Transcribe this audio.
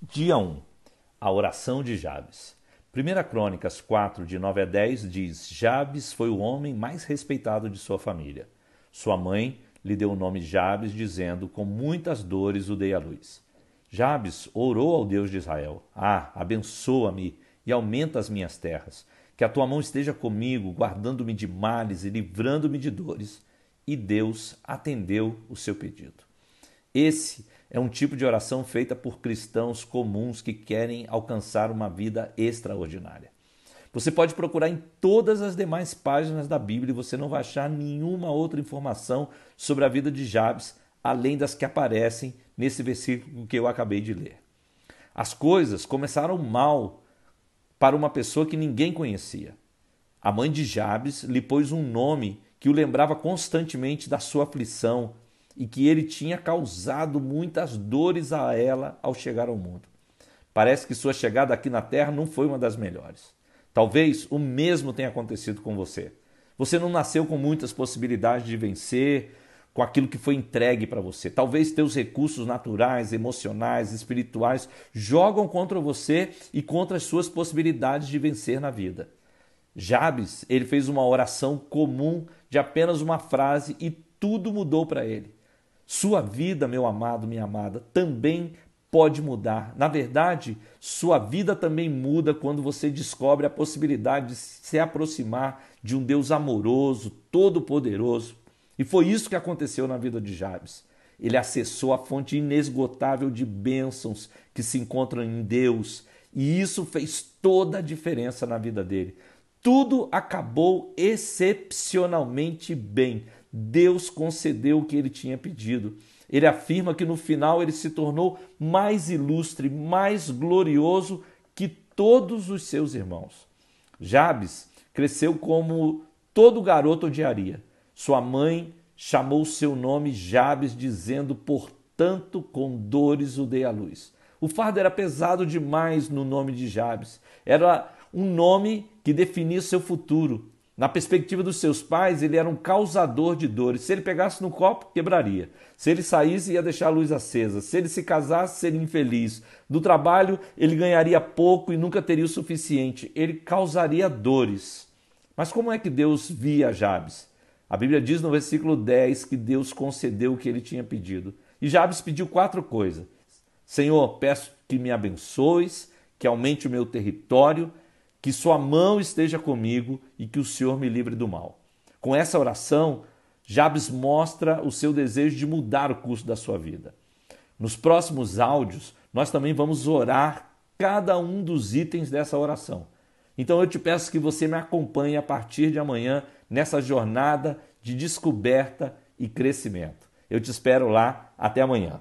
Dia 1. A oração de Jabes. 1 Crônicas 4, de 9 a 10 diz: Jabes foi o homem mais respeitado de sua família. Sua mãe lhe deu o nome Jabes, dizendo: Com muitas dores o dei à luz. Jabes orou ao Deus de Israel: Ah, abençoa-me e aumenta as minhas terras. Que a tua mão esteja comigo, guardando-me de males e livrando-me de dores. E Deus atendeu o seu pedido. Esse é um tipo de oração feita por cristãos comuns que querem alcançar uma vida extraordinária. Você pode procurar em todas as demais páginas da Bíblia e você não vai achar nenhuma outra informação sobre a vida de Jabes, além das que aparecem nesse versículo que eu acabei de ler. As coisas começaram mal para uma pessoa que ninguém conhecia. A mãe de Jabes lhe pôs um nome que o lembrava constantemente da sua aflição, e que ele tinha causado muitas dores a ela ao chegar ao mundo. Parece que sua chegada aqui na Terra não foi uma das melhores. Talvez o mesmo tenha acontecido com você. Você não nasceu com muitas possibilidades de vencer com aquilo que foi entregue para você. Talvez teus recursos naturais, emocionais, espirituais jogam contra você e contra as suas possibilidades de vencer na vida. Jabes, ele fez uma oração comum de apenas uma frase e tudo mudou para ele. Sua vida, meu amado, minha amada, também pode mudar. Na verdade, sua vida também muda quando você descobre a possibilidade de se aproximar de um Deus amoroso, todo-poderoso. E foi isso que aconteceu na vida de Jabes. Ele acessou a fonte inesgotável de bênçãos que se encontram em Deus, e isso fez toda a diferença na vida dele. Tudo acabou excepcionalmente bem. Deus concedeu o que ele tinha pedido. Ele afirma que no final ele se tornou mais ilustre, mais glorioso que todos os seus irmãos. Jabes cresceu como todo garoto odiaria. Sua mãe chamou seu nome Jabes, dizendo: Portanto, com dores o dei à luz. O fardo era pesado demais no nome de Jabes. Era um nome que definia seu futuro. Na perspectiva dos seus pais, ele era um causador de dores. Se ele pegasse no copo, quebraria. Se ele saísse, ia deixar a luz acesa. Se ele se casasse, seria infeliz. Do trabalho, ele ganharia pouco e nunca teria o suficiente. Ele causaria dores. Mas como é que Deus via Jabes? A Bíblia diz no versículo 10 que Deus concedeu o que ele tinha pedido. E Jabes pediu quatro coisas: Senhor, peço que me abençoes, que aumente o meu território que sua mão esteja comigo e que o Senhor me livre do mal. Com essa oração, Jabes mostra o seu desejo de mudar o curso da sua vida. Nos próximos áudios, nós também vamos orar cada um dos itens dessa oração. Então eu te peço que você me acompanhe a partir de amanhã nessa jornada de descoberta e crescimento. Eu te espero lá. Até amanhã.